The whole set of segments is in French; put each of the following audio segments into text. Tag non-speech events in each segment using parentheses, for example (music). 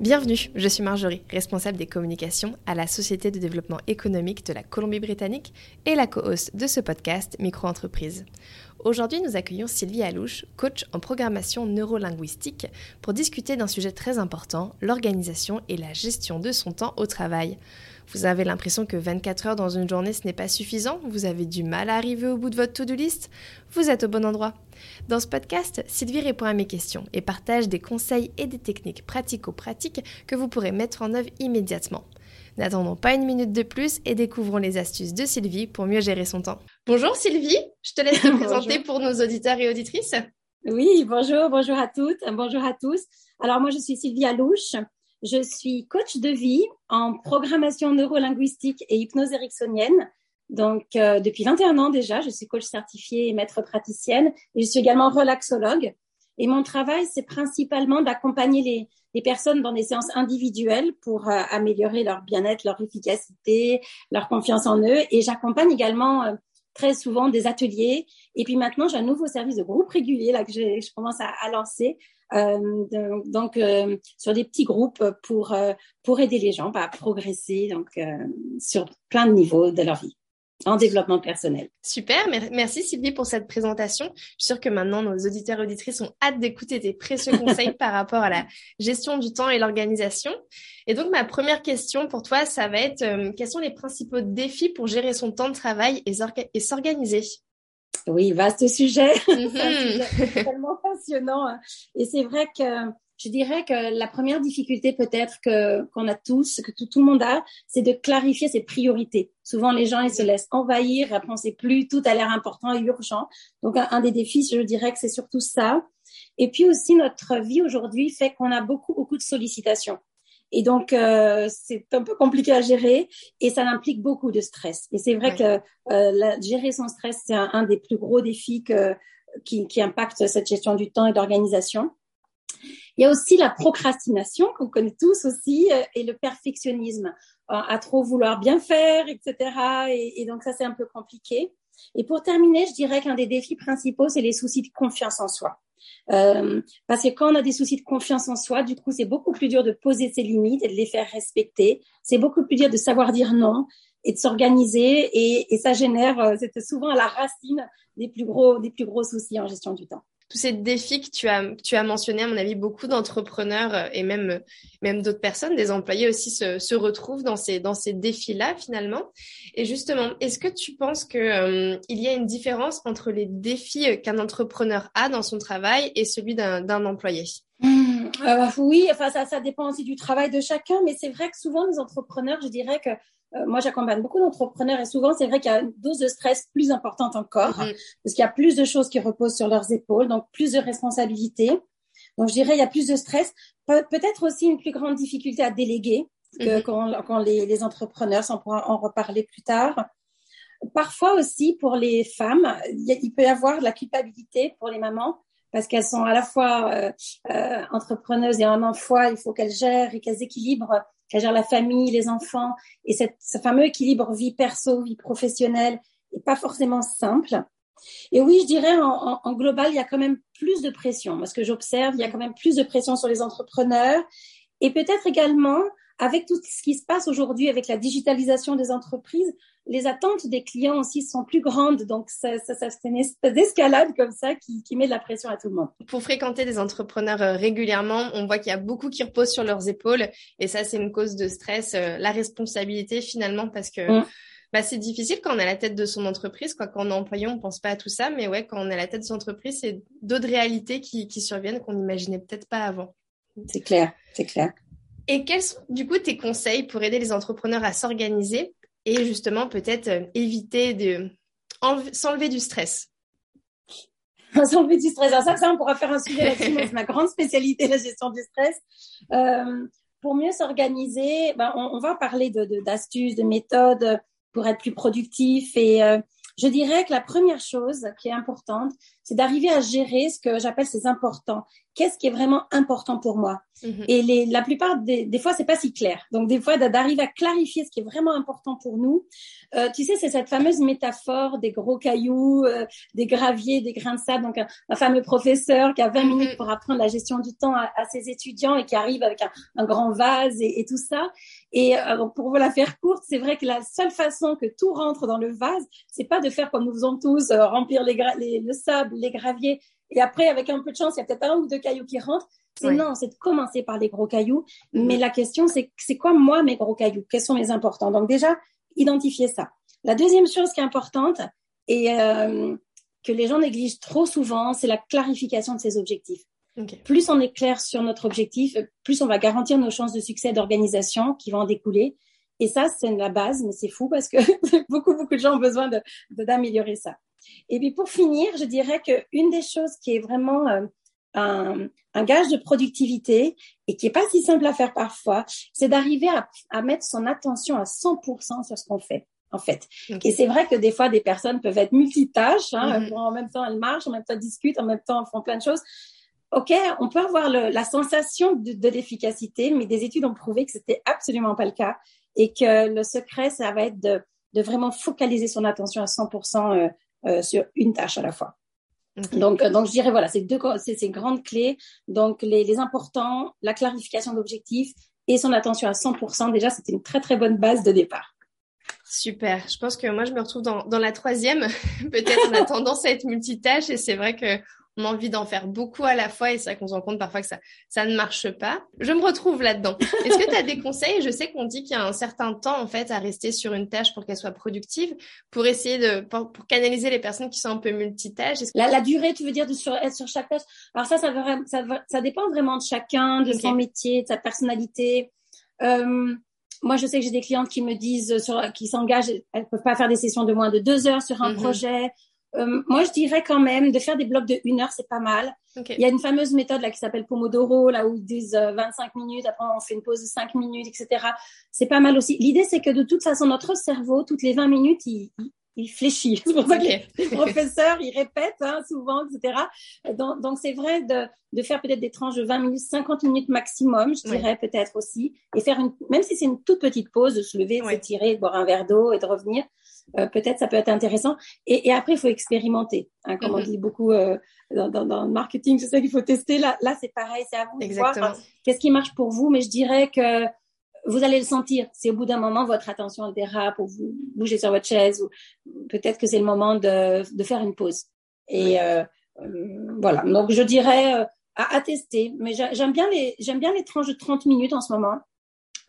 Bienvenue, je suis Marjorie, responsable des communications à la Société de développement économique de la Colombie-Britannique et la co-host de ce podcast Micro-entreprise. Aujourd'hui, nous accueillons Sylvie Alouche, coach en programmation neurolinguistique, pour discuter d'un sujet très important, l'organisation et la gestion de son temps au travail. Vous avez l'impression que 24 heures dans une journée, ce n'est pas suffisant Vous avez du mal à arriver au bout de votre to-do list Vous êtes au bon endroit. Dans ce podcast, Sylvie répond à mes questions et partage des conseils et des techniques pratico-pratiques que vous pourrez mettre en œuvre immédiatement. N'attendons pas une minute de plus et découvrons les astuces de Sylvie pour mieux gérer son temps. Bonjour Sylvie, je te laisse te (laughs) présenter pour nos auditeurs et auditrices. Oui, bonjour, bonjour à toutes, bonjour à tous. Alors moi je suis Sylvie Alouche, je suis coach de vie en programmation neurolinguistique et hypnose ericksonienne. Donc, euh, depuis 21 ans déjà, je suis coach certifiée et maître praticienne et je suis également relaxologue. Et mon travail, c'est principalement d'accompagner les, les, personnes dans des séances individuelles pour euh, améliorer leur bien-être, leur efficacité, leur confiance en eux. Et j'accompagne également euh, très souvent des ateliers. Et puis maintenant, j'ai un nouveau service de groupe régulier là que je, commence à, à lancer donc euh, sur des petits groupes pour euh, pour aider les gens à progresser donc sur plein de niveaux de leur vie en développement personnel. Super, merci Sylvie pour cette présentation. Je suis sûre que maintenant nos auditeurs et auditrices ont hâte d'écouter tes précieux conseils par rapport à la gestion du temps et l'organisation. Et donc ma première question pour toi, ça va être quels sont les principaux défis pour gérer son temps de travail et s'organiser? Oui, vaste sujet. (laughs) c'est tellement passionnant. Hein. Et c'est vrai que je dirais que la première difficulté peut-être que qu'on a tous, que tout, le monde a, c'est de clarifier ses priorités. Souvent, les gens ils se laissent envahir. Après, on sait plus tout a l'air important et urgent. Donc, un, des défis, je dirais que c'est surtout ça. Et puis aussi, notre vie aujourd'hui fait qu'on a beaucoup beaucoup de sollicitations. Et donc, euh, c'est un peu compliqué à gérer et ça implique beaucoup de stress. Et c'est vrai que euh, la, gérer son stress, c'est un, des plus gros défis que, qui, qui impacte cette gestion du temps et d'organisation. Il y a aussi la procrastination qu'on connaît tous aussi euh, et le perfectionnisme euh, à trop vouloir bien faire, etc. Et, et donc ça, c'est un peu compliqué. Et pour terminer, je dirais qu'un des défis principaux, c'est les soucis de confiance en soi. Euh, parce que quand on a des soucis de confiance en soi, du coup, c'est beaucoup plus dur de poser ses limites et de les faire respecter. C'est beaucoup plus dur de savoir dire non et de s'organiser. Et, et, ça génère, euh, c'est souvent à la racine des plus gros, des plus gros soucis en gestion du temps tous ces défis que tu as, tu as mentionnés, à mon avis, beaucoup d'entrepreneurs euh, et même, même d'autres personnes, des employés aussi, se, se retrouvent dans ces, dans ces défis-là, finalement. Et justement, est-ce que tu penses qu'il euh, il y a une différence entre les défis qu'un entrepreneur a dans son travail et celui d'un employé? Mmh, euh, Oui, enfin, ça, ça dépend aussi du travail de chacun, mais c'est vrai que souvent, les entrepreneurs, je dirais que euh, moi, j'accompagne beaucoup d'entrepreneurs et souvent, c'est vrai qu'il y a une dose de stress plus importante encore mhm. parce qu'il y a plus de choses qui reposent sur leurs épaules, donc plus de responsabilités. Donc, je dirais, il y a plus de stress. peut-être aussi une plus grande difficulté à déléguer que mhm. quand, quand les, les, entrepreneurs, on pourra en reparler plus tard. Parfois aussi, pour les femmes, il, peut y avoir de la culpabilité pour les mamans parce qu'elles sont à la fois euh, euh, entrepreneuses et en emploi, il faut qu'elles gèrent et qu'elles équilibrent qu'elle gère la famille, les enfants, et cette, ce fameux équilibre vie perso, vie professionnelle est pas forcément simple. Et oui, je dirais en, en, global, il y a quand même plus de pression. Parce que j'observe, il y a quand même plus de pression sur les entrepreneurs. Et peut-être également, avec tout ce qui se passe aujourd'hui avec la digitalisation des entreprises, les attentes des clients aussi sont plus grandes. Donc, ça, ça, ça c'est une espèce d'escalade comme ça qui, qui met de la pression à tout le monde. Pour fréquenter des entrepreneurs euh, régulièrement, on voit qu'il y a beaucoup qui reposent sur leurs épaules. Et ça, c'est une cause de stress, euh, la responsabilité finalement, parce que mm. bah, c'est difficile quand on est à la tête de son entreprise. Quoi. Quand on est employé, on pense pas à tout ça. Mais ouais, quand on est à la tête de son entreprise, c'est d'autres réalités qui, qui surviennent qu'on n'imaginait peut-être pas avant. C'est clair, c'est clair. Et quels sont du coup tes conseils pour aider les entrepreneurs à s'organiser et justement peut-être euh, éviter de s'enlever du stress? (laughs) S'enlever du stress. ça, ça, on pourra faire un sujet là-dessus. c'est ma grande spécialité, la gestion du stress. Euh, pour mieux s'organiser, ben, on, on, va parler d'astuces, de, de, méthodes pour être plus productif et, euh, je dirais que la première chose qui est importante, c'est d'arriver à gérer ce que j'appelle ces importants. Qu'est-ce qui est vraiment important pour moi? Mhm. Et les, la plupart des, des fois, c'est pas si clair. Donc des fois, d'arriver à clarifier ce qui est vraiment important pour nous. Euh, tu sais, c'est cette fameuse métaphore des gros cailloux, euh, des graviers, des grains de sable. Donc un, fameux professeur qui a 20 mhm. minutes pour apprendre la gestion du temps à, à ses étudiants et qui arrive avec un, un grand vase et, et, tout ça. Et euh, pour vous la faire courte, c'est vrai que la seule façon que tout rentre dans le vase, c'est pas de faire comme nous faisons tous, remplir les, les, le sable, les graviers, et après, avec un peu de chance, il y a peut-être un ou deux cailloux qui rentrent. C'est non, c'est de commencer par les gros cailloux. Mhm. Mais la question, c'est c'est quoi moi mes gros cailloux? Quels sont mes importants? Donc déjà, identifier ça. La deuxième chose qui est importante et euh, que les gens négligent trop souvent, c'est la clarification de ses objectifs. Plus on est clair sur notre objectif, plus on va garantir nos chances de succès d'organisation qui vont en découler. Et ça, c'est la base, mais c'est fou parce que (laughs) beaucoup, beaucoup de gens ont besoin d'améliorer de, d'améliorer ça. Et puis pour finir, je dirais qu'une des choses qui est vraiment euh, un, un, gage de productivité et qui est pas si simple à faire parfois, c'est d'arriver à, à, mettre son attention à 100% sur ce qu'on fait. En fait. Et c'est vrai que des fois, des personnes peuvent être multitâches. Hein, mm-hmm. En même temps, elles marchent, en même temps, elles discutent, en même temps, elles font plein de choses. OK, on peut avoir le, la sensation de, de l'efficacité, mais des études ont prouvé que c'était absolument pas le cas et que le secret, ça va être de, de vraiment focaliser son attention à 100% euh, sur une tâche à la fois. Donc, euh, donc je dirais voilà, c'est deux, c'est ces grandes clés. Donc, les, les importants, la clarification d'objectifs et son attention à 100%. Déjà, c'était une très très bonne base de départ. Super. Je pense que moi, je me retrouve dans, dans la troisième. (laughs) Peut-être on a tendance à être multitâche et c'est vrai que envie d'en faire beaucoup à la fois et c'est vrai qu'on se rend compte parfois que ça, ça ne marche pas. Je me retrouve là-dedans. Est-ce que tu as des (laughs) conseils? Je sais qu'on dit qu'il y a un certain temps en fait à rester sur une tâche pour qu'elle soit productive, pour essayer de pour, canaliser les personnes qui sont un peu multitâches. La, la, durée, tu veux dire de sur, être sur chaque tâche? Alors ça, ça, ça, ça, dépend vraiment de chacun, de son métier, de sa personnalité. Euh, moi, je sais que j'ai des clientes qui me disent, sur, qui s'engagent, elles peuvent pas faire des sessions de moins de deux heures sur un mm-hmm. projet. Euh, moi, je dirais quand même de faire des blocs de une heure, c'est pas mal. Il y a une fameuse méthode là qui s'appelle Pomodoro, là où ils disent 25 minutes, après on fait une pause de 5 minutes, etc. C'est pas mal aussi. L'idée, c'est que de toute façon, notre cerveau, toutes les 20 minutes, il, il, fléchit. (laughs) C'est pour ça que les, professeurs, ils répètent hein, souvent, etc. Donc, donc c'est vrai de, de faire peut-être des tranches de 20 minutes, 50 minutes maximum, je dirais peut-être aussi, et faire une, même si c'est une toute petite pause, de se lever, de s'étirer, de boire un verre d'eau et de revenir. Euh, peut-être ça peut être intéressant. Et, et après, il faut expérimenter. Hein, comme on mm-hmm. dit beaucoup euh, dans, dans, dans, le marketing, c'est ça qu'il faut tester. Là, là c'est pareil, c'est à vous de voir hein, qu'est-ce qui marche pour vous. Mais je dirais que vous allez le sentir. Si au bout d'un moment, votre attention dérape ou vous bougez sur votre chaise, ou peut-être que c'est le moment de, de, faire une pause. Et euh, voilà. Donc, je dirais à, à, tester. Mais j'aime bien les j'aime bien les tranches de 30 minutes en ce moment.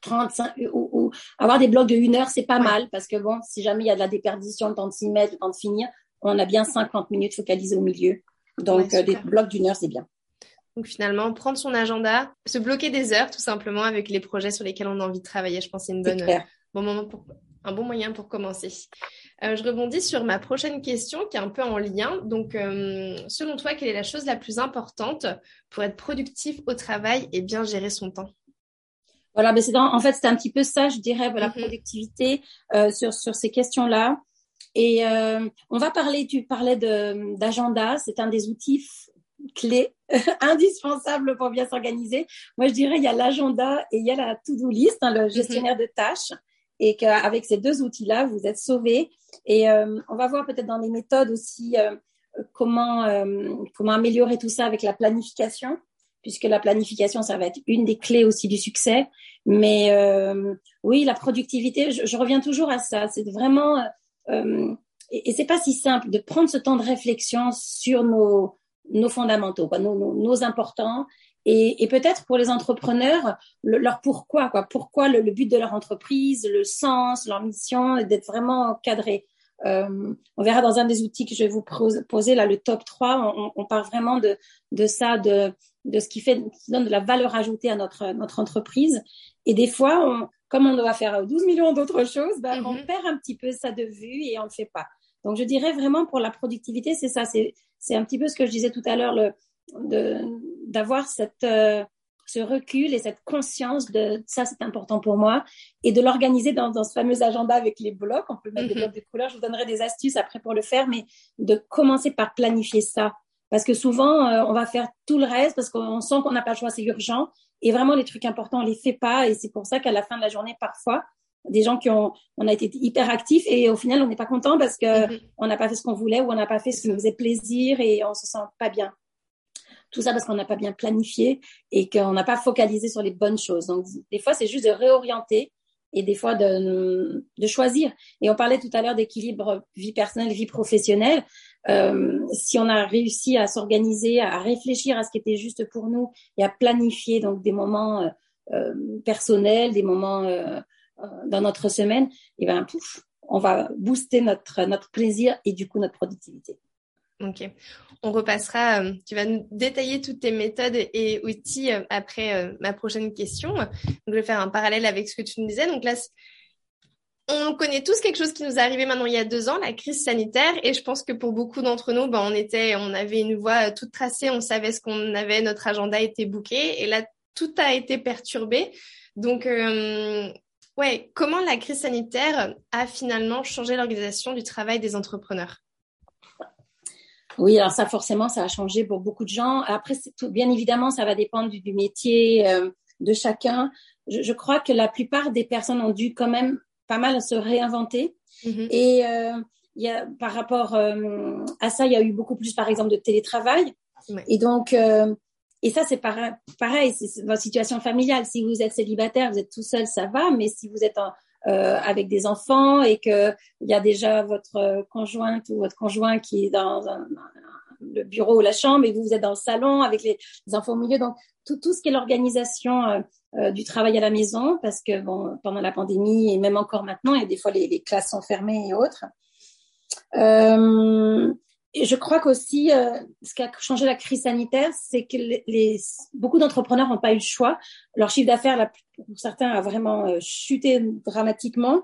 35 ou, avoir des blocs de une heure, c'est pas mal parce que bon, si jamais il y a de la déperdition, le temps de s'y mettre, le temps de finir, on a bien 50 minutes focalisées au milieu. Donc, euh, des blocs d'une heure, c'est bien. Donc finalement, prendre son agenda, se bloquer des heures tout simplement avec les projets sur lesquels on a envie de travailler. Je pense que c'est une bonne, bon moment pour, un bon moyen pour commencer. Euh, je rebondis sur ma prochaine question qui est un peu en lien. Donc, euh, selon toi, quelle est la chose la plus importante pour être productif au travail et bien gérer son temps? Voilà, mais c'est en fait c'est un petit peu ça, je dirais, la mm-hmm. productivité euh, sur sur ces questions-là. Et euh, on va parler, tu parlais d'agenda, c'est un des outils clé (laughs) indispensable pour bien s'organiser. Moi, je dirais il y a l'agenda et il y a la to-do list, hein, le mhm. gestionnaire de tâches, et qu'avec ces deux outils-là, vous êtes sauvés. Et euh, on va voir peut-être dans les méthodes aussi euh, comment euh, comment améliorer tout ça avec la planification, puisque la planification, ça va être une des clés aussi du succès. Mais euh, oui, la productivité, je, je, reviens toujours à ça. C'est vraiment et, et c'est pas si simple de prendre ce temps de réflexion sur nos nos fondamentaux, quoi, nos, nos, nos importants. Et, et peut-être pour les entrepreneurs, leur pourquoi, quoi, pourquoi le, le, but de leur entreprise, le sens, leur mission, d'être vraiment cadré. Euh, on verra dans un des outils que je vais vous poser là, le top 3, on, on parle vraiment de, de ça, de, de ce qui fait, qui donne de la valeur ajoutée à notre, notre entreprise. Et des fois, on, comme on doit faire 12 millions d'autres choses, ben, on mm-hmm. perd un petit peu ça de vue et on le fait pas. Donc, je dirais vraiment pour la productivité, c'est ça, c'est c'est un petit peu ce que je disais tout à l'heure, le d'avoir cette euh, ce recul et cette conscience de ça, c'est important pour moi, et de l'organiser dans, dans, ce fameux agenda avec les blocs. On peut mettre des mhm. blocs de couleurs. Je vous donnerai des astuces après pour le faire, mais de commencer par planifier ça. Parce que souvent, euh, on va faire tout le reste parce qu'on sent qu'on n'a pas le choix, c'est urgent. Et vraiment, les trucs importants, on les fait pas. Et c'est pour ça qu'à la fin de la journée, parfois, des gens qui ont, on a été hyper actifs et au final, on n'est pas content parce que mhm. on n'a pas fait ce qu'on voulait ou on n'a pas fait ce qui nous faisait plaisir et on se sent pas bien. Tout ça parce qu'on n'a pas bien planifié et qu'on n'a pas focalisé sur les bonnes choses. Donc, des fois, c'est juste de réorienter et des fois de, de choisir. Et on parlait tout à l'heure d'équilibre vie personnelle, vie professionnelle. Euh, si on a réussi à s'organiser, à réfléchir à ce qui était juste pour nous et à planifier donc des moments euh, euh personnels, des moments euh, euh, dans notre semaine, et ben pouf, on va booster notre notre plaisir et du coup notre productivité. Ok. On repassera, euh, tu vas nous détailler toutes tes méthodes et outils euh, après euh, ma prochaine question. Donc, je vais faire un parallèle avec ce que tu nous disais. Donc là, on connaît tous quelque chose qui nous est arrivé maintenant il y a deux ans, la crise sanitaire. Et je pense que pour beaucoup d'entre nous, ben, on était, on avait une voie toute tracée, on savait ce qu'on avait, notre agenda était booké. Et là, tout a été perturbé. Donc, ouais, comment la crise sanitaire a finalement changé l'organisation du travail des entrepreneurs? Oui, alors ça forcément, ça a changé pour beaucoup de gens. Après, tout, bien évidemment, ça va dépendre du, du métier euh, de chacun. Je, je, crois que la plupart des personnes ont dû quand même pas mal se réinventer. Mm-hmm. Et euh, y a, par rapport euh, à ça, il y a eu beaucoup plus, par exemple, de télétravail. Et donc, euh, et ça, c'est pareil, pareil c'est votre situation familiale. Si vous êtes célibataire, vous êtes tout seul, ça va. Mais si vous êtes en, euh, avec des enfants et que il y a déjà votre conjointe ou votre conjoint qui est dans le bureau ou la chambre et vous, vous êtes dans le salon avec les, les enfants au milieu. Donc tout, tout ce qui est l'organisation euh, euh, du travail à la maison, parce que bon, pendant la pandémie et même encore maintenant, il y a des fois les, les classes sont fermées et autres. Euh, et je crois qu'aussi, euh, ce qui a changé la crise sanitaire, c'est que les, beaucoup d'entrepreneurs n'ont pas eu le choix. Leur chiffre d'affaires, pour certains, a vraiment euh, chuté dramatiquement.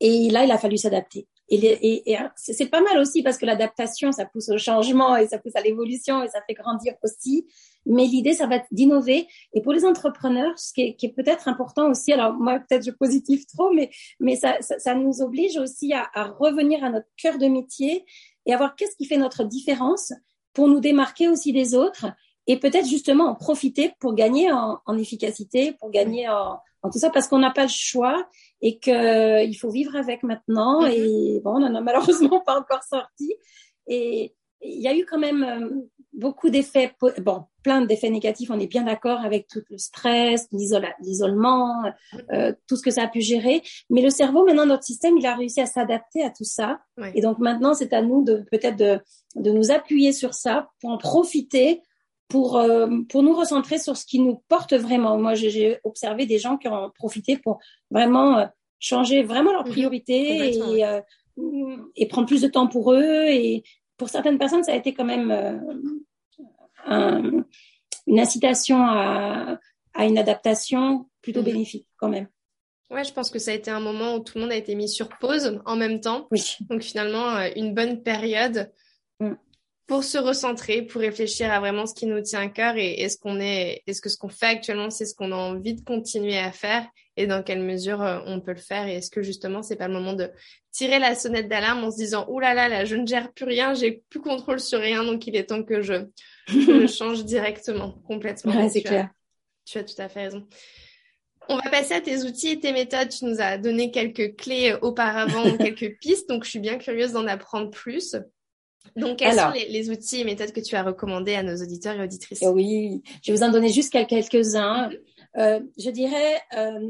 Et là, il a fallu s'adapter. Et, et, et c'est pas mal aussi parce que l'adaptation, ça pousse au changement et ça pousse à l'évolution et ça fait grandir aussi. Mais l'idée, ça va être d'innover. Et pour les entrepreneurs, ce qui est, est peut-être important aussi, alors moi peut-être je positive trop, mais mais ça, ça, ça nous oblige aussi à, à revenir à notre cœur de métier et à voir qu'est-ce qui fait notre différence pour nous démarquer aussi des autres et peut-être justement en profiter pour gagner en, en efficacité, pour gagner en, en, tout ça, parce qu'on n'a pas le choix et que il faut vivre avec maintenant. Mm-hmm. Et bon, on n'en a malheureusement (laughs) pas encore sorti. Et il y a eu quand même euh, beaucoup d'effets, bon, plein d'effets négatifs, on est bien d'accord avec tout le stress, l'isolement, euh, tout ce que ça a pu gérer. Mais le cerveau, maintenant, notre système, il a réussi à s'adapter à tout ça. Et donc maintenant, c'est à nous de peut-être de, de nous appuyer sur ça pour en profiter, pour, euh, pour nous recentrer sur ce qui nous porte vraiment. Moi, j'ai observé des gens qui ont profité pour vraiment euh, changer vraiment leurs mhm. priorités et, et prendre plus de temps pour eux et pour certaines personnes, ça a été quand même euh, un, une incitation à, à, une adaptation plutôt mhm. bénéfique quand même. Ouais, je pense que ça a été un moment où tout le monde a été mis sur pause en même temps. Oui. Donc finalement, euh, une bonne période mm. pour se recentrer, pour réfléchir à vraiment ce qui nous tient à cœur et est-ce qu'on est, est-ce que ce qu'on fait actuellement, c'est ce qu'on a envie de continuer à faire et dans quelle mesure euh, on peut le faire? Et est-ce que justement c'est pas le moment de tirer la sonnette d'alarme en se disant ouh là là là je ne gère plus rien j'ai plus contrôle sur rien donc il est temps que je, je (laughs) change directement complètement ouais, c'est clair tu as tout à fait raison on va passer à tes outils et tes méthodes. Tu nous as donné quelques clés auparavant, (laughs) quelques pistes, donc je suis bien curieuse d'en apprendre plus. Donc, quels sont les, les, outils et méthodes que tu as recommandés à nos auditeurs et auditrices? Oui, je vais vous en donner juste quelques-uns. Mm-hmm. Euh, je dirais, euh,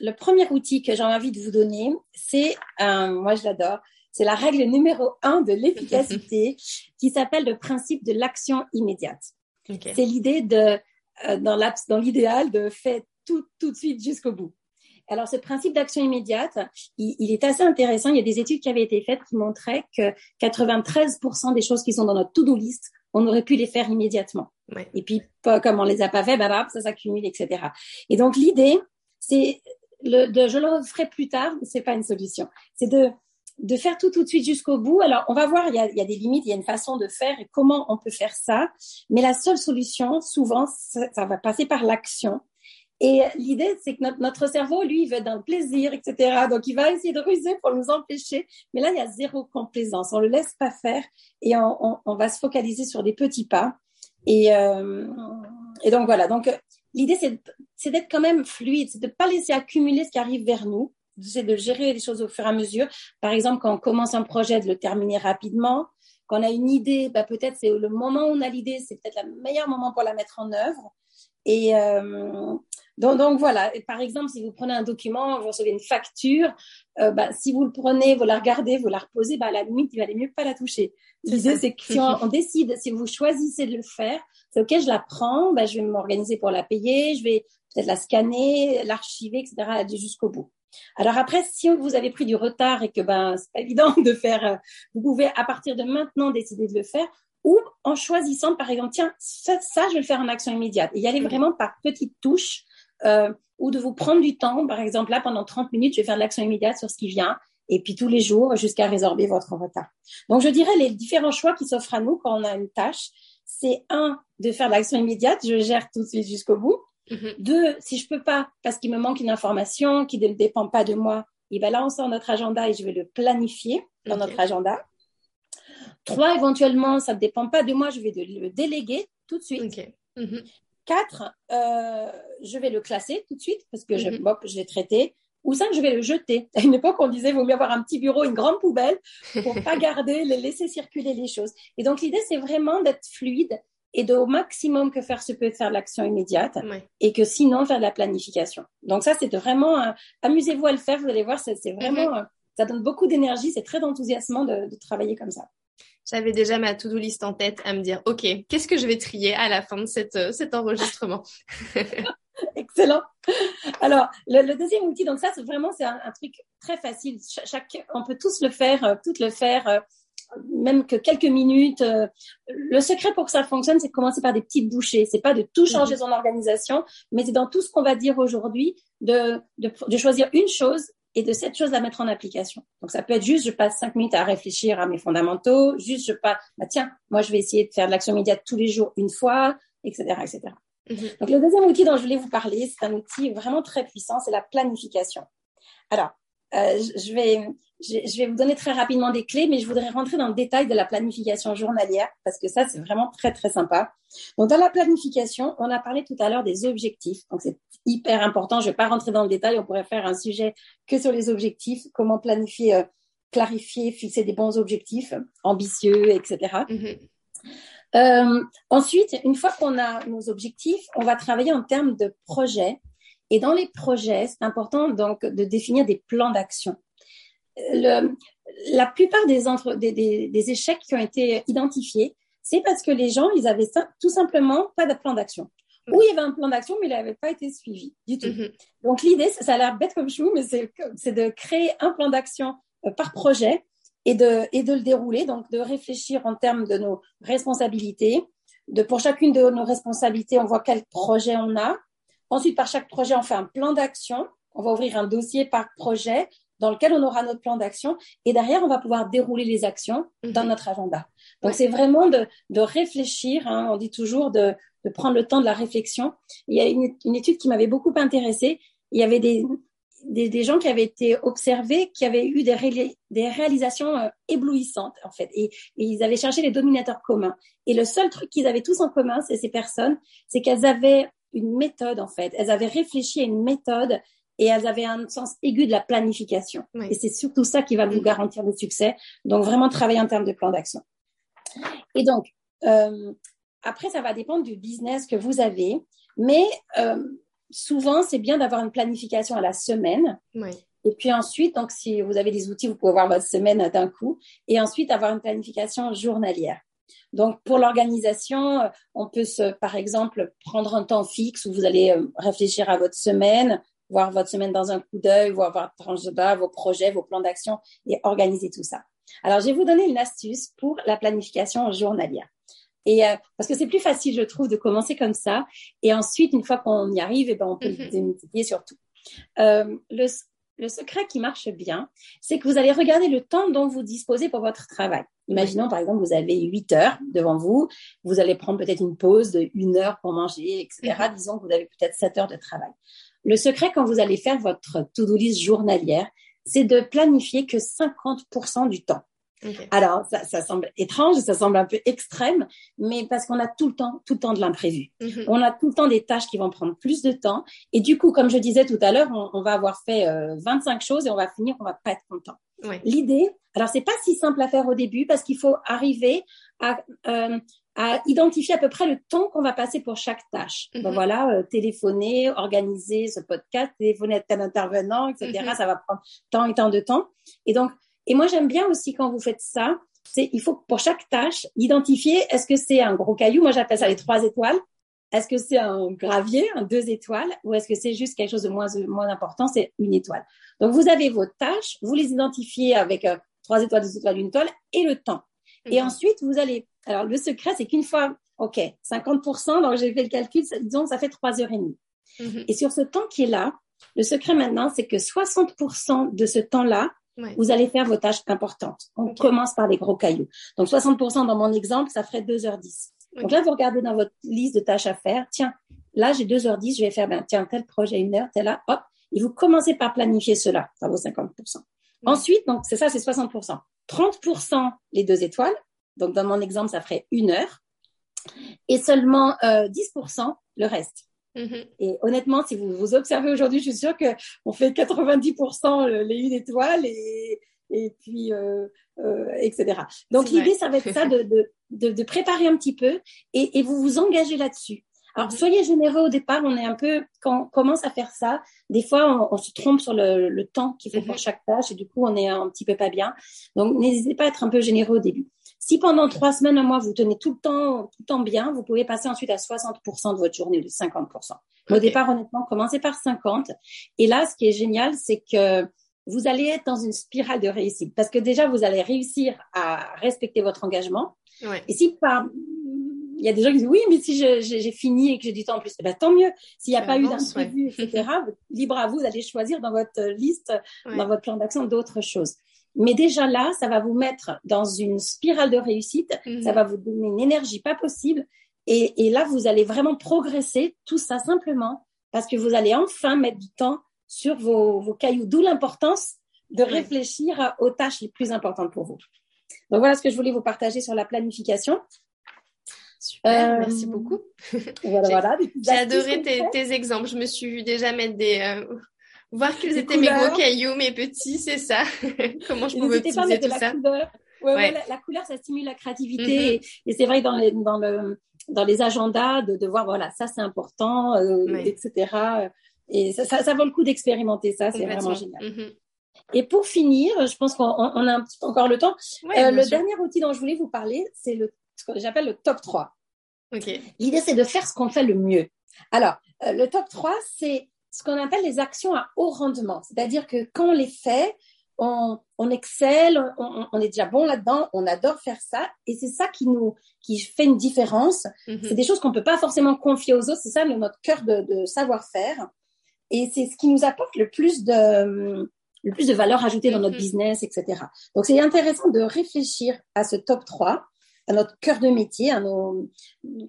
le premier outil que j'ai envie de vous donner, c'est, moi je l'adore, c'est la règle numéro un de l'efficacité (laughs) qui s'appelle le principe de l'action immédiate. C'est l'idée de, euh, dans l'idéal, de faire tout, tout de suite jusqu'au bout. Alors, ce principe d'action immédiate, il, il, est assez intéressant. Il y a des études qui avaient été faites qui montraient que 93% des choses qui sont dans notre to-do list on aurait pu les faire immédiatement. Ouais. Et puis, pas, comme on les a pas fait, bah, bah, ça s'accumule, etc. Et donc, l'idée, c'est le, de, je le ferai plus tard, c'est pas une solution. C'est de, de faire tout tout de suite jusqu'au bout. Alors, on va voir, il y, a, il y a, des limites, il y a une façon de faire et comment on peut faire ça. Mais la seule solution, souvent, ça, ça va passer par l'action. Et l'idée, c'est que notre, cerveau, lui, il veut dans le plaisir, etc. Donc, il va essayer de ruser pour nous empêcher. Mais là, il y a zéro complaisance. On le laisse pas faire et on, va se focaliser sur des petits pas. Et, euh, donc, voilà. Donc, l'idée, c'est d'être quand même fluide, c'est de pas laisser accumuler ce qui arrive vers nous c'est de gérer les choses au fur et à mesure. Par exemple, quand on commence un projet, de le terminer rapidement. Quand on a une idée, bah, peut-être c'est le moment où on a l'idée, c'est peut-être le meilleur moment pour la mettre en œuvre. Et euh, donc, donc, voilà. par exemple, si vous prenez un document, vous recevez une facture, euh, bah, si vous le prenez, vous la regardez, vous la reposez, bah, à la limite, il valait mieux pas la toucher. L'idée, c'est que si on, on, décide, si vous choisissez de le faire, c'est ok, je la prends, bah, je vais m'organiser pour la payer, je vais peut-être la scanner, l'archiver, etc., jusqu'au bout. Alors après, si vous avez pris du retard et que ben c'est pas (laughs) évident de faire, euh, vous pouvez à partir de maintenant décider de le faire ou en choisissant par exemple, tiens, ça, ça je vais le faire en action immédiate et y aller vraiment par petites touches euh, ou de vous prendre du temps. Par exemple, là pendant 30 minutes, je vais faire de l'action immédiate sur ce qui vient et puis tous les jours jusqu'à résorber votre retard. Donc je dirais les différents choix qui s'offrent à nous quand on a une tâche, c'est un de faire de l'action immédiate, je gère tout de suite jusqu'au bout. Mm-hmm. Deux, si je peux pas, parce qu'il me manque une information qui ne dépend pas de moi, et ben là, on sort notre agenda et je vais le planifier dans notre agenda. Trois, éventuellement, ça ne dépend pas de moi, je vais le déléguer tout de suite. Mm-hmm. Quatre, euh, je vais le classer tout de suite parce que je, mm-hmm. je l'ai traité. Ou cinq, je vais le jeter. (laughs) À une époque, on disait, vaut mieux avoir un petit bureau, une grande poubelle pour pas (laughs) garder, les laisser circuler les choses. Et donc, l'idée, c'est vraiment d'être fluide et de au maximum que faire se peut faire l'action immédiate et que sinon faire de la planification. Donc ça, c'est vraiment, euh, amusez-vous à le faire, vous allez voir, c'est vraiment, mm-hmm. euh, ça donne beaucoup d'énergie, c'est très enthousiasmant de, de, travailler comme ça. J'avais déjà ma to-do list en tête à me dire, OK, qu'est-ce que je vais trier à la fin de cette, euh, cet enregistrement? (laughs) Excellent. Alors, le, le, deuxième outil, donc ça, c'est vraiment, c'est un, un, truc très facile. chaque, on peut tous le faire, toutes le faire même que quelques minutes. Euh, le secret pour que ça fonctionne, c'est de commencer par des petites bouchées. C'est pas de tout changer mhm. son organisation, mais c'est dans tout ce qu'on va dire aujourd'hui de, de, de, choisir une chose et de cette chose la mettre en application. Donc ça peut être juste, je passe cinq minutes à réfléchir à mes fondamentaux, juste je passe, bah tiens, moi je vais essayer de faire de l'action immédiate tous les jours une fois, etc., etc. Mhm. Donc le deuxième outil dont je voulais vous parler, c'est un outil vraiment très puissant, c'est la planification. Alors, euh, je vais je, vais vous donner très rapidement des clés, mais je voudrais rentrer dans le détail de la planification journalière parce que ça, c'est vraiment très, très sympa. Donc, dans la planification, on a parlé tout à l'heure des objectifs. Donc, c'est hyper important. Je vais pas rentrer dans le détail. On pourrait faire un sujet que sur les objectifs, comment planifier, euh, clarifier, fixer des bons objectifs ambitieux, etc. Mm-hmm. Euh, ensuite, une fois qu'on a nos objectifs, on va travailler en termes de projets. Et dans les projets, c'est important donc de définir des plans d'action la plupart des, entre, des, des, des, échecs qui ont été identifiés, c'est parce que les gens, ils avaient tout simplement pas de plan d'action. Ou il y avait un plan d'action, mais il n'avait pas été suivi du tout. Mm-hmm. Donc l'idée, ça a l'air bête comme chou, mais c'est de créer un plan d'action euh, par projet et de, et de le dérouler, donc de réfléchir en termes de nos responsabilités. De, pour chacune de nos responsabilités, on voit quel projet on a. Ensuite, par chaque projet, on fait un plan d'action. On va ouvrir un dossier par projet dans lequel on aura notre plan d'action et derrière, on va pouvoir dérouler les actions dans mhm. notre agenda. Donc, c'est vraiment de, de réfléchir, hein, on dit toujours de, de, prendre le temps de la réflexion. Il y a une, une étude qui m'avait beaucoup intéressée. Il y avait des, des, des, gens qui avaient été observés, qui avaient eu des, des réalisations euh, éblouissantes, en fait. Et, et, ils avaient cherché les dominateurs communs. Et le seul truc qu'ils avaient tous en commun, c'est ces personnes, c'est qu'elles avaient une méthode, en fait. Elles avaient réfléchi à une méthode et elles avaient un sens aigu de la planification. Et c'est surtout ça qui va vous garantir le succès. Donc vraiment travailler en termes de plan d'action. Et donc euh, après, ça va dépendre du business que vous avez, mais euh, souvent c'est bien d'avoir une planification à la semaine. Et puis ensuite, donc si vous avez des outils, vous pouvez voir votre semaine d'un coup, et ensuite avoir une planification journalière. Donc, pour l'organisation, on peut, se, par exemple, prendre un temps fixe où vous allez euh, réfléchir à votre semaine, voir votre semaine dans un coup d'œil, voir votre tranche de bas, vos projets, vos plans d'action et organiser tout ça. Alors, je vais vous donner une astuce pour la planification journalière. Et euh, parce que c'est plus facile, je trouve, de commencer comme ça. Et ensuite, une fois qu'on y arrive, eh ben, on peut mm-hmm. démultiplier sur tout. Euh, le, le secret qui marche bien, c'est que vous allez regarder le temps dont vous disposez pour votre travail. Imaginons, par exemple, vous avez 8 heures devant vous, vous allez prendre peut-être une pause de une heure pour manger, etc. Mhm. Disons que vous avez peut-être 7 heures de travail. Le secret, quand vous allez faire votre to-do list journalière, c'est de planifier que 50% du temps. Alors, ça, semble étrange, ça semble un peu extrême, mais parce qu'on a tout le temps, tout le temps de l'imprévu. Mhm. On a tout le temps des tâches qui vont prendre plus de temps. Et du coup, comme je disais tout à l'heure, on, va avoir fait 25 euh, choses et on va finir, on va pas être content. L'idée, alors c'est pas si simple à faire au début parce qu'il faut arriver à, euh, à identifier à peu près le temps qu'on va passer pour chaque tâche. Mhm. voilà, euh, téléphoner, organiser ce podcast, téléphoner à tel intervenant, etc. Mhm. Ça va prendre tant et tant de temps. Et donc, et moi, j'aime bien aussi quand vous faites ça, c'est il faut pour chaque tâche identifier est-ce que c'est un gros caillou, moi j'appelle ça les trois étoiles, est-ce que c'est un gravier, un deux étoiles, ou est-ce que c'est juste quelque chose de moins moins important, c'est une étoile? Donc vous avez vos tâches, vous les identifiez avec euh, trois étoiles, deux étoiles, une étoile et le temps. Et mhm. ensuite vous allez. Alors le secret, c'est qu'une fois, ok, 50%, donc j'ai fait le calcul, disons ça fait trois heures et demie. Mhm. Et sur ce temps qui est là, le secret maintenant, c'est que 60% de ce vous allez faire vos tâches importantes. On commence par les gros cailloux. Donc 60% dans mon exemple, ça ferait 2h10. Donc là, vous regardez dans votre liste de tâches à faire. Tiens, là, j'ai 2h10, je vais faire, ben, tiens, tel projet, une heure, tel là, hop. Et vous commencez par planifier cela, ça vaut 50%. Ensuite, donc c'est ça, c'est 60%. 30% les deux étoiles. Donc dans mon exemple, ça ferait une heure. Et seulement euh, 10% le reste. Mm-hmm. Et honnêtement, si vous vous observez aujourd'hui, je suis sûre que on fait 90% les une étoile et, et puis euh, euh, etc. Donc l'idée, ça va être ça de, de, de, de, préparer un petit peu et, et vous vous engagez là-dessus. Alors mm-hmm. soyez généreux au départ. On est un peu quand on commence à faire ça, des fois on, on se trompe sur le, le temps qu'il faut pour mm-hmm. chaque tâche et du coup on est un petit peu pas bien. Donc n'hésitez pas à être un peu généreux au début. Si pendant trois semaines, un mois, vous tenez tout le temps, tout le temps bien, vous pouvez passer ensuite à 60% de votre journée ou de 50%. Au départ, honnêtement, commencez par 50. Et là, ce qui est génial, c'est que vous allez être dans une spirale de réussite parce que déjà, vous allez réussir à respecter votre engagement. Et si par, il y a des gens qui disent oui, mais si j'ai fini et que j'ai du temps en plus, eh ben, tant mieux. S'il n'y a pas eu d'imprévu, etc., (laughs) libre à vous d'aller choisir dans votre liste, dans votre plan d'action d'autres choses. Mais déjà là, ça va vous mettre dans une spirale de réussite, ça mhm. va vous donner une énergie pas possible. Et, et, là, vous allez vraiment progresser, tout ça simplement parce que vous allez enfin mettre du temps sur vos, vos cailloux, d'où l'importance de réfléchir aux tâches les plus importantes pour vous. Donc voilà ce que je voulais vous partager sur la planification. Super, merci euh, beaucoup. Voilà, voilà. J'ai adoré tes, tes, exemples. Je me suis vue déjà mettre des, euh, Voir quels étaient mes gros cailloux, mes petits, c'est ça. (laughs) Comment je pouvais utiliser tout ça. Couleur. Ouais, ouais. la, couleur, ça stimule la créativité. Mm-hmm. et, c'est vrai dans les, dans, le, dans les agendas de, de voir, voilà, ça c'est important, euh, etc. Et ça, ça, ça, vaut le coup d'expérimenter ça, c'est vraiment génial. Mm-hmm. Et pour finir, je pense qu'on on a un petit peu encore le temps. Euh, le dernier outil dont je voulais vous parler, c'est le, ce que j'appelle le top 3. Okay. L'idée, c'est de faire ce qu'on fait le mieux. Alors, euh, le top 3, c'est ce qu'on appelle les actions à haut rendement. C'est-à-dire que quand on les fait, on, on excelle, on, on, est déjà bon là-dedans, on adore faire ça, et c'est ça qui nous qui fait une différence. Mhm. C'est des choses qu'on peut pas forcément confier aux autres. C'est ça notre cœur de, de savoir-faire, et c'est ce qui nous apporte le plus de le plus de valeur ajoutée dans notre mhm. business, etc. Donc c'est intéressant de réfléchir à ce top 3 à notre cœur de métier, à nos,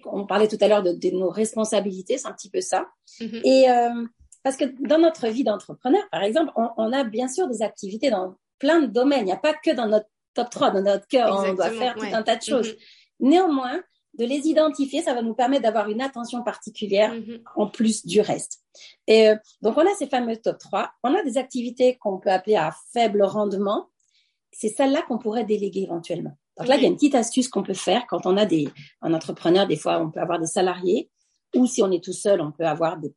on parlait tout à l'heure de, de, nos responsabilités, c'est un petit peu ça. Mhm. Et euh, parce que dans notre vie d'entrepreneur, par exemple, on, a bien sûr des activités dans plein de domaines. Il n'y a pas que dans notre top 3, dans notre cœur, on doit faire tout un tas de choses. Mm-hmm. Néanmoins, de les identifier, ça va nous permettre d'avoir une attention particulière mm-hmm. en plus du reste. Et euh, donc, on a ces fameux top 3. On a des activités qu'on peut appeler à faible rendement. C'est celles-là qu'on pourrait déléguer éventuellement. Donc là, il y a une petite astuce qu'on peut faire quand on a des, un entrepreneur, des fois, on peut avoir des salariés, ou si on est tout seul, on peut avoir des,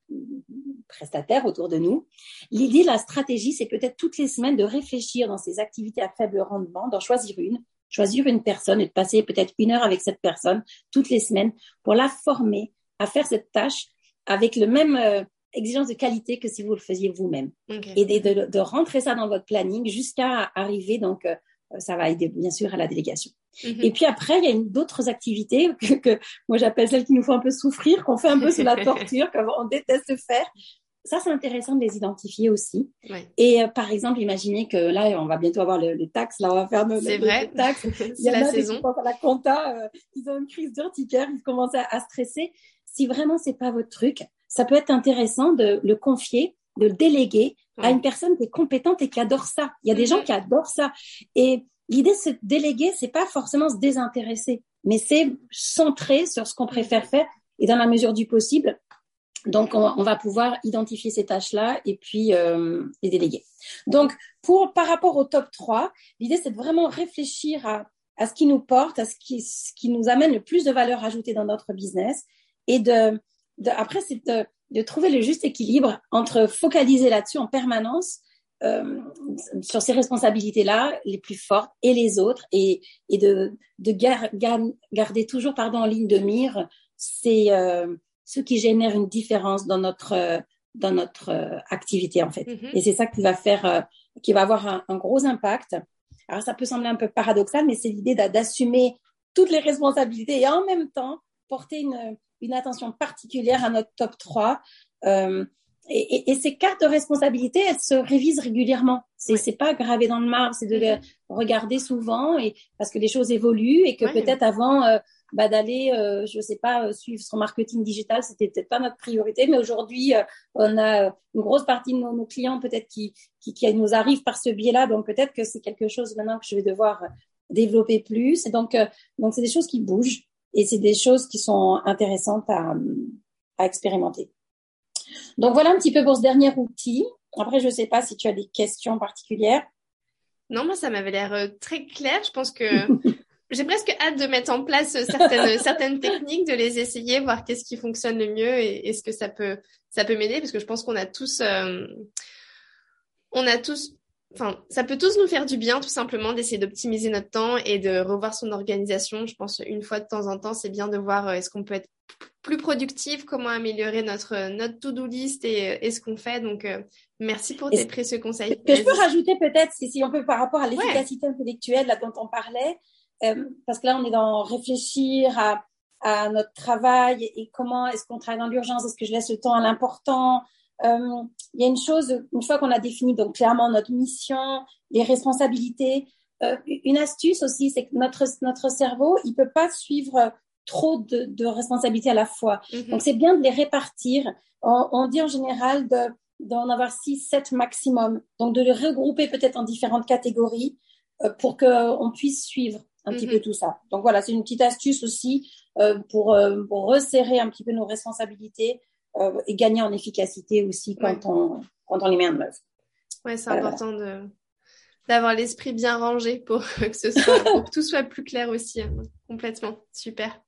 prestataires autour de nous. L'idée, la stratégie, c'est peut-être toutes les semaines de réfléchir dans ces activités à faible rendement, d'en choisir une, choisir une personne et de passer peut-être une heure avec cette personne toutes les semaines pour la former à faire cette tâche avec le même euh, exigence de qualité que si vous le faisiez vous-même. Et de, de, rentrer ça dans votre planning jusqu'à arriver donc euh, ça va aider bien sûr à la délégation. Mhm. Et puis après, il y a d'autres activités que, que moi j'appelle celles qui nous font un peu souffrir, qu'on fait un peu sous la (laughs) torture, qu'on déteste faire. ça, c'est intéressant de les identifier aussi. Et euh, par exemple, imaginez que là, on va bientôt avoir le, les taxes. Là, on va faire nos, c'est vrai. taxes. (laughs) Il y a la saison. Qui la compta, euh, ils ont une crise d'urticaire, ils commencent à, à, stresser. Si vraiment c'est pas votre truc, ça peut être intéressant de le confier, de le déléguer à une personne qui est compétente et qui adore ça. Il y a des gens mm-hmm. qui adorent ça. Et l'idée de se déléguer, c'est pas forcément se désintéresser, mais c'est centrer sur ce qu'on préfère faire et dans la mesure du possible, donc, on, va pouvoir identifier ces tâches-là et puis euh, les déléguer. Donc, pour, par rapport au top 3, l'idée, c'est de vraiment réfléchir à, à, ce qui nous porte, à ce qui, ce qui nous amène le plus de valeur ajoutée dans notre business. Et de, de après, c'est de, de, trouver le juste équilibre entre focaliser là-dessus en permanence euh, sur ces responsabilités-là, les plus fortes, et les autres, et, et de, de gar, garder toujours pardon, en ligne de mire ces... Euh, ce qui génère une différence dans notre euh, dans notre euh, activité en fait. Mm-hmm. Et c'est ça qui va faire, qui va avoir un, gros impact. Alors ça peut sembler un peu paradoxal, mais c'est l'idée d'assumer toutes les responsabilités et en même temps porter une, une attention particulière à notre top 3. Euh, et, et, ces cartes de responsabilité, elles se révisent régulièrement. C'est c'est pas gravé dans le marbre, c'est de les mm-hmm. regarder souvent et parce que les choses évoluent et que peut-être avant bah, d'aller, euh, je sais pas, euh, suivre son marketing digital, c'était peut-être pas notre priorité, mais aujourd'hui, euh, on a une grosse partie de nos, clients peut-être qui, qui, qui, nous arrivent par ce biais-là, donc peut-être que c'est quelque chose maintenant que je vais devoir développer plus. Et donc, donc c'est des choses qui bougent et c'est des choses qui sont intéressantes à, à expérimenter. Donc voilà un petit peu pour ce dernier outil. Après, je sais pas si tu as des questions particulières. Non, moi, ça m'avait l'air très clair. Je pense que (laughs) j'ai presque hâte de mettre en place certaines certaines techniques, de les essayer, voir qu'est-ce qui fonctionne le mieux et est-ce que ça peut m'aider parce que je pense qu'on a tous euh, on a tous enfin ça peut tous nous faire du bien tout simplement d'essayer d'optimiser notre temps et de revoir son organisation. Je pense une fois de temps en temps, c'est bien de voir euh, est-ce qu'on peut être plus productif, comment améliorer notre notre to-do list et, et ce qu'on fait. Donc euh, merci pour tes précieux conseils. Que je peux rajouter peut-être si, si on peut par rapport à l'efficacité intellectuelle là dont on parlait euh, parce que là, on est dans réfléchir à, à notre travail et comment est-ce qu'on travaille dans l'urgence, est-ce que je laisse le temps à l'important? Euh, il y a une chose, une fois qu'on a défini donc clairement notre mission, les responsabilités, euh, une astuce aussi, c'est que notre notre cerveau, il peut pas suivre trop de, de responsabilités à la fois. Mm-hmm. Donc c'est bien de les répartir. On, on dit en général de d'en avoir six, sept maximum. Donc de les regrouper peut-être en différentes catégories euh, pour qu'on puisse suivre un petit peu mhm. tout ça. Donc voilà, c'est une petite astuce aussi euh, pour, pour, resserrer un petit peu nos responsabilités euh, et gagner en efficacité aussi quand, on, quand on les met en œuvre. Ouais, c'est important de d'avoir l'esprit bien rangé pour (laughs) que ce soit pour que tout soit plus clair aussi. Hein. Complètement, super.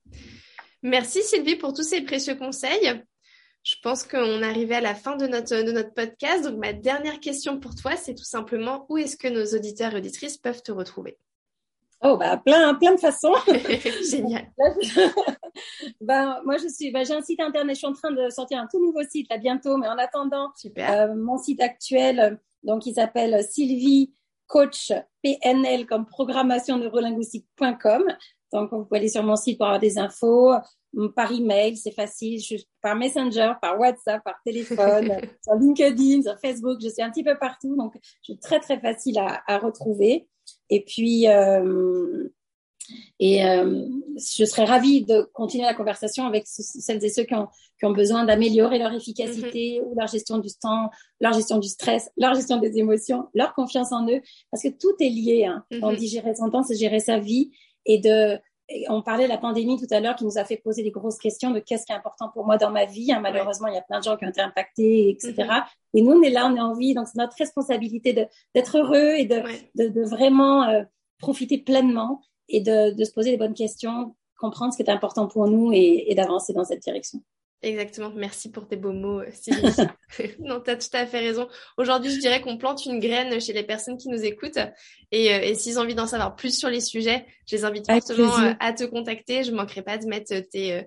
Merci Sylvie pour tous ces précieux conseils. Je pense qu'on arrivait à la fin de notre, de notre podcast. Donc, ma dernière question pour toi, c'est tout simplement où est-ce que nos auditeurs et auditrices peuvent te retrouver? Oh, bah, plein, plein de façons. (laughs) Génial. (laughs) ben, moi, je suis, ben, j'ai un site internet. Je suis en train de sortir un tout nouveau site là bientôt, mais en attendant, Super. Euh, mon site actuel, donc, il s'appelle Sylvie Coach PNL comme programmation neurolinguistique.com. Donc, vous pouvez aller sur mon site pour avoir des infos. Par email, c'est facile. Je, par Messenger, par WhatsApp, par téléphone, (laughs) sur LinkedIn, sur Facebook. Je suis un petit peu partout. Donc, je suis très, très facile à, à retrouver. Et puis, euh, et euh, je serais ravie de continuer la conversation avec celles et ceux qui ont, qui ont besoin d'améliorer leur efficacité mm-hmm. ou leur gestion du temps, leur gestion du stress, leur gestion des émotions, leur confiance en eux, parce que tout est lié. Hein. Mm-hmm. On dit gérer son temps, c'est gérer sa vie. Et de, on parlait de la pandémie tout à l'heure qui nous a fait poser des grosses questions de qu'est-ce qui est important pour moi dans ma vie. Hein. Malheureusement, il y a plein de gens qui ont été impactés, etc. Mm-hmm. Et nous, on est là, on est en vie, donc c'est notre responsabilité d'être heureux et de, de, de, vraiment euh, profiter pleinement et de, de, se poser les bonnes questions, comprendre ce qui est important pour nous et, et d'avancer dans cette direction. Exactement. Merci pour tes beaux mots, Sylvie. (laughs) (laughs) non, tu as tout à fait raison. Aujourd'hui, je dirais qu'on plante une graine chez les personnes qui nous écoutent. Et, euh, et s'ils ont envie d'en savoir plus sur les sujets, je les invite fortement euh, à te contacter. Je manquerai pas de mettre tes, euh,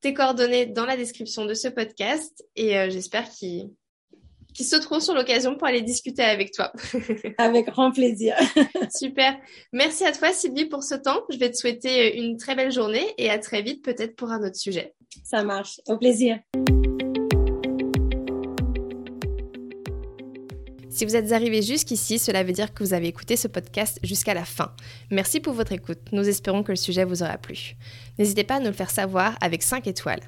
tes coordonnées dans la description de ce podcast. Et j'espère qu'ils qui se trouvent sur l'occasion pour aller discuter avec toi. (laughs) avec grand plaisir. (laughs) Super. Merci à toi, Sylvie, pour ce temps. Je vais te souhaiter une très belle journée et à très vite, peut-être pour un autre sujet. Ça marche. Au plaisir. Si vous êtes arrivé jusqu'ici, cela veut dire que vous avez écouté ce podcast jusqu'à la fin. Merci pour votre écoute. Nous espérons que le sujet vous aura plu. N'hésitez pas à nous le faire savoir avec 5 étoiles.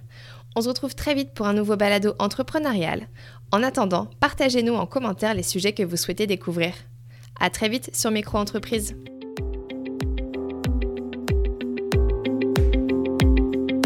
On se retrouve très vite pour un nouveau balado entrepreneurial. En attendant, partagez-nous en commentaire les sujets que vous souhaitez découvrir. À très vite sur Micro Entreprise.